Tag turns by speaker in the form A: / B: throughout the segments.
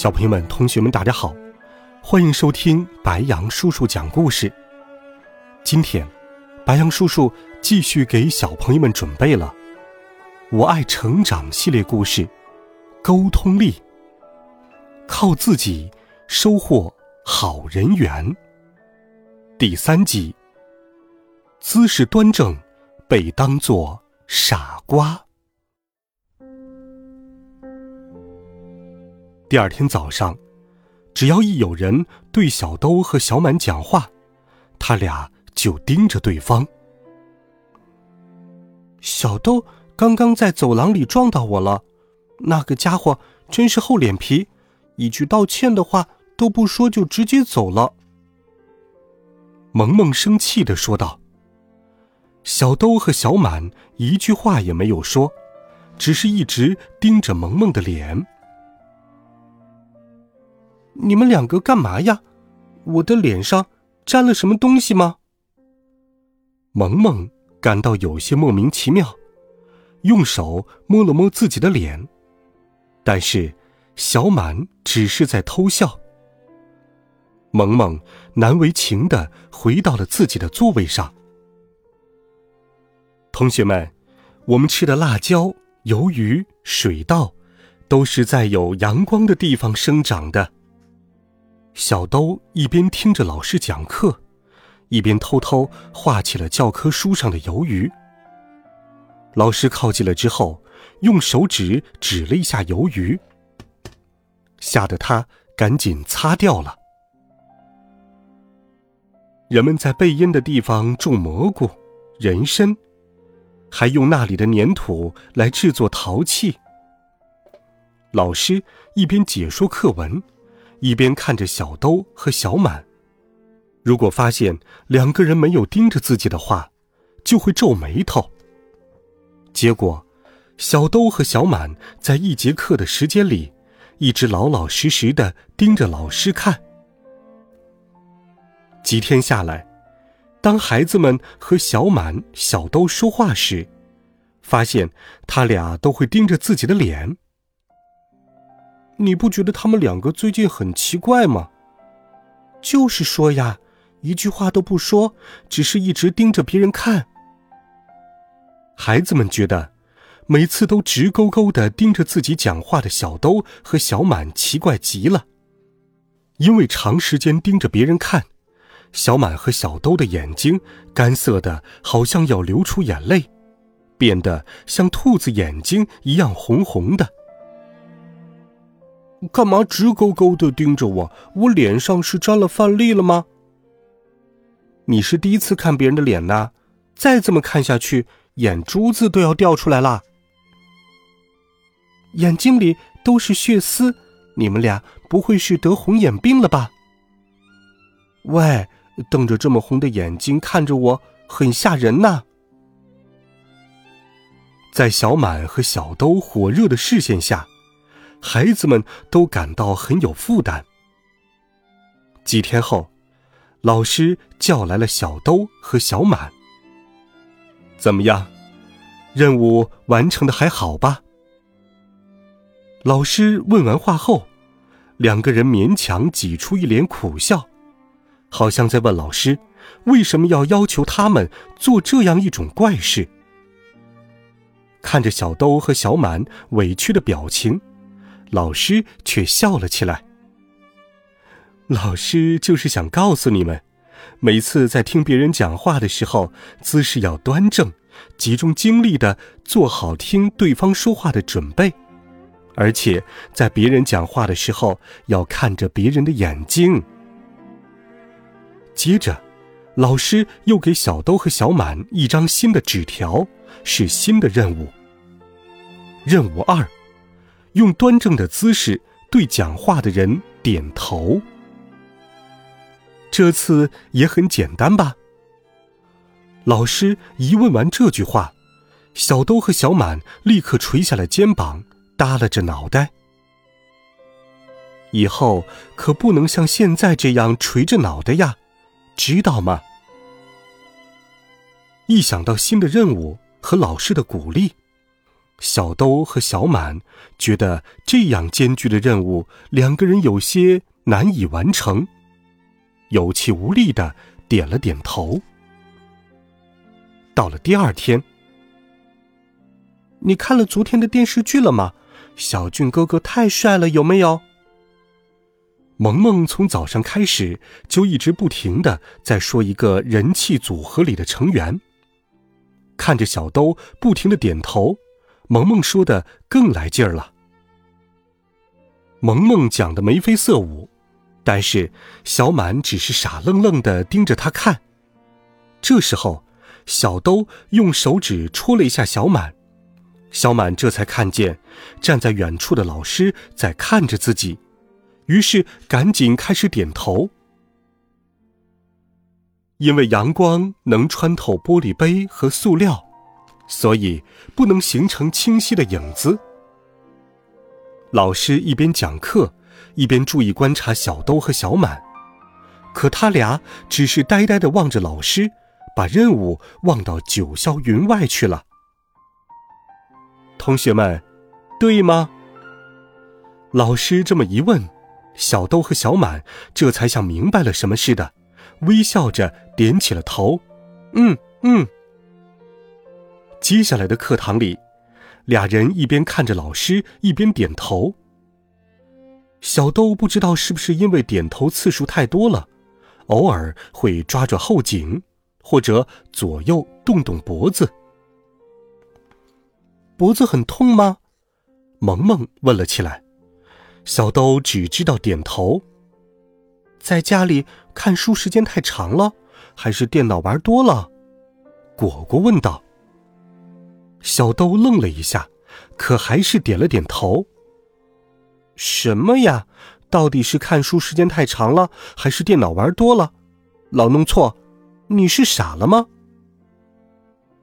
A: 小朋友们、同学们，大家好，欢迎收听白羊叔叔讲故事。今天，白羊叔叔继续给小朋友们准备了《我爱成长》系列故事《沟通力》，靠自己收获好人缘。第三集，姿势端正被当作傻瓜。第二天早上，只要一有人对小兜和小满讲话，他俩就盯着对方。小兜刚刚在走廊里撞到我了，那个家伙真是厚脸皮，一句道歉的话都不说就直接走了。萌萌生气的说道。小兜和小满一句话也没有说，只是一直盯着萌萌的脸。你们两个干嘛呀？我的脸上沾了什么东西吗？萌萌感到有些莫名其妙，用手摸了摸自己的脸，但是小满只是在偷笑。萌萌难为情的回到了自己的座位上。同学们，我们吃的辣椒、鱿鱼、水稻，都是在有阳光的地方生长的。小兜一边听着老师讲课，一边偷偷画起了教科书上的鱿鱼。老师靠近了之后，用手指指了一下鱿鱼，吓得他赶紧擦掉了。人们在背阴的地方种蘑菇、人参，还用那里的粘土来制作陶器。老师一边解说课文。一边看着小兜和小满，如果发现两个人没有盯着自己的话，就会皱眉头。结果，小兜和小满在一节课的时间里，一直老老实实的盯着老师看。几天下来，当孩子们和小满、小兜说话时，发现他俩都会盯着自己的脸。你不觉得他们两个最近很奇怪吗？就是说呀，一句话都不说，只是一直盯着别人看。孩子们觉得，每次都直勾勾的盯着自己讲话的小兜和小满奇怪极了。因为长时间盯着别人看，小满和小兜的眼睛干涩的，好像要流出眼泪，变得像兔子眼睛一样红红的。干嘛直勾勾的盯着我？我脸上是沾了饭粒了吗？你是第一次看别人的脸呐，再这么看下去，眼珠子都要掉出来了。眼睛里都是血丝，你们俩不会是得红眼病了吧？喂，瞪着这么红的眼睛看着我，很吓人呐！在小满和小兜火热的视线下。孩子们都感到很有负担。几天后，老师叫来了小兜和小满。怎么样，任务完成的还好吧？老师问完话后，两个人勉强挤出一脸苦笑，好像在问老师为什么要要求他们做这样一种怪事。看着小兜和小满委屈的表情。老师却笑了起来。老师就是想告诉你们，每次在听别人讲话的时候，姿势要端正，集中精力的做好听对方说话的准备，而且在别人讲话的时候要看着别人的眼睛。接着，老师又给小兜和小满一张新的纸条，是新的任务。任务二。用端正的姿势对讲话的人点头。这次也很简单吧？老师一问完这句话，小兜和小满立刻垂下了肩膀，耷拉着脑袋。以后可不能像现在这样垂着脑袋呀，知道吗？一想到新的任务和老师的鼓励，小兜和小满觉得这样艰巨的任务，两个人有些难以完成，有气无力的点了点头。到了第二天，你看了昨天的电视剧了吗？小俊哥哥太帅了，有没有？萌萌从早上开始就一直不停的在说一个人气组合里的成员。看着小兜不停的点头，萌萌说的更来劲儿了。萌萌讲的眉飞色舞，但是小满只是傻愣愣的盯着他看。这时候。小兜用手指戳了一下小满，小满这才看见站在远处的老师在看着自己，于是赶紧开始点头。因为阳光能穿透玻璃杯和塑料，所以不能形成清晰的影子。老师一边讲课，一边注意观察小兜和小满，可他俩只是呆呆的望着老师。把任务忘到九霄云外去了。同学们，对吗？老师这么一问，小兜和小满这才像明白了什么似的，微笑着点起了头。嗯嗯。接下来的课堂里，俩人一边看着老师，一边点头。小豆不知道是不是因为点头次数太多了，偶尔会抓抓后颈。或者左右动动脖子，脖子很痛吗？萌萌问了起来。小豆只知道点头。在家里看书时间太长了，还是电脑玩多了？果果问道。小兜愣了一下，可还是点了点头。什么呀？到底是看书时间太长了，还是电脑玩多了？老弄错。你是傻了吗？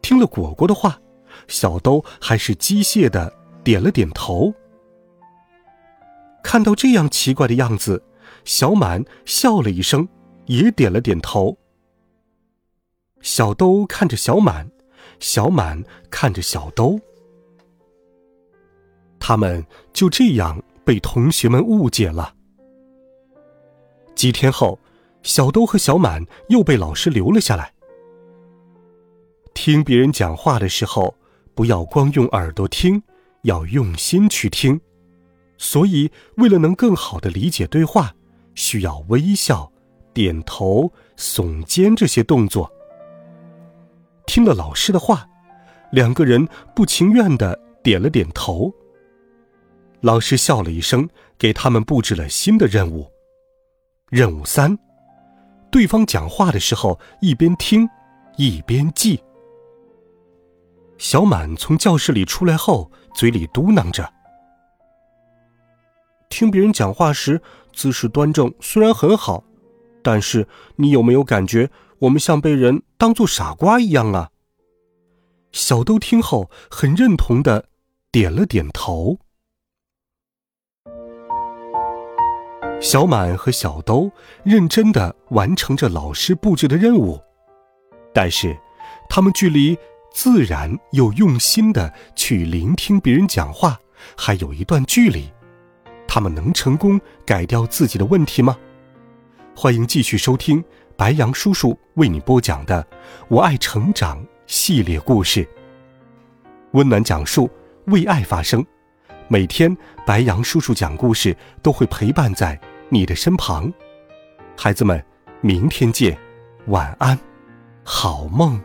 A: 听了果果的话，小兜还是机械的点了点头。看到这样奇怪的样子，小满笑了一声，也点了点头。小兜看着小满，小满看着小兜，他们就这样被同学们误解了。几天后。小兜和小满又被老师留了下来。听别人讲话的时候，不要光用耳朵听，要用心去听。所以，为了能更好的理解对话，需要微笑、点头、耸肩这些动作。听了老师的话，两个人不情愿的点了点头。老师笑了一声，给他们布置了新的任务。任务三。对方讲话的时候，一边听，一边记。小满从教室里出来后，嘴里嘟囔着：“听别人讲话时，姿势端正虽然很好，但是你有没有感觉我们像被人当做傻瓜一样啊？”小兜听后很认同的点了点头。小满和小兜认真的完成着老师布置的任务，但是，他们距离自然又用心的去聆听别人讲话还有一段距离。他们能成功改掉自己的问题吗？欢迎继续收听白杨叔叔为你播讲的《我爱成长》系列故事，温暖讲述，为爱发声。每天，白杨叔叔讲故事都会陪伴在。你的身旁，孩子们，明天见，晚安，好梦。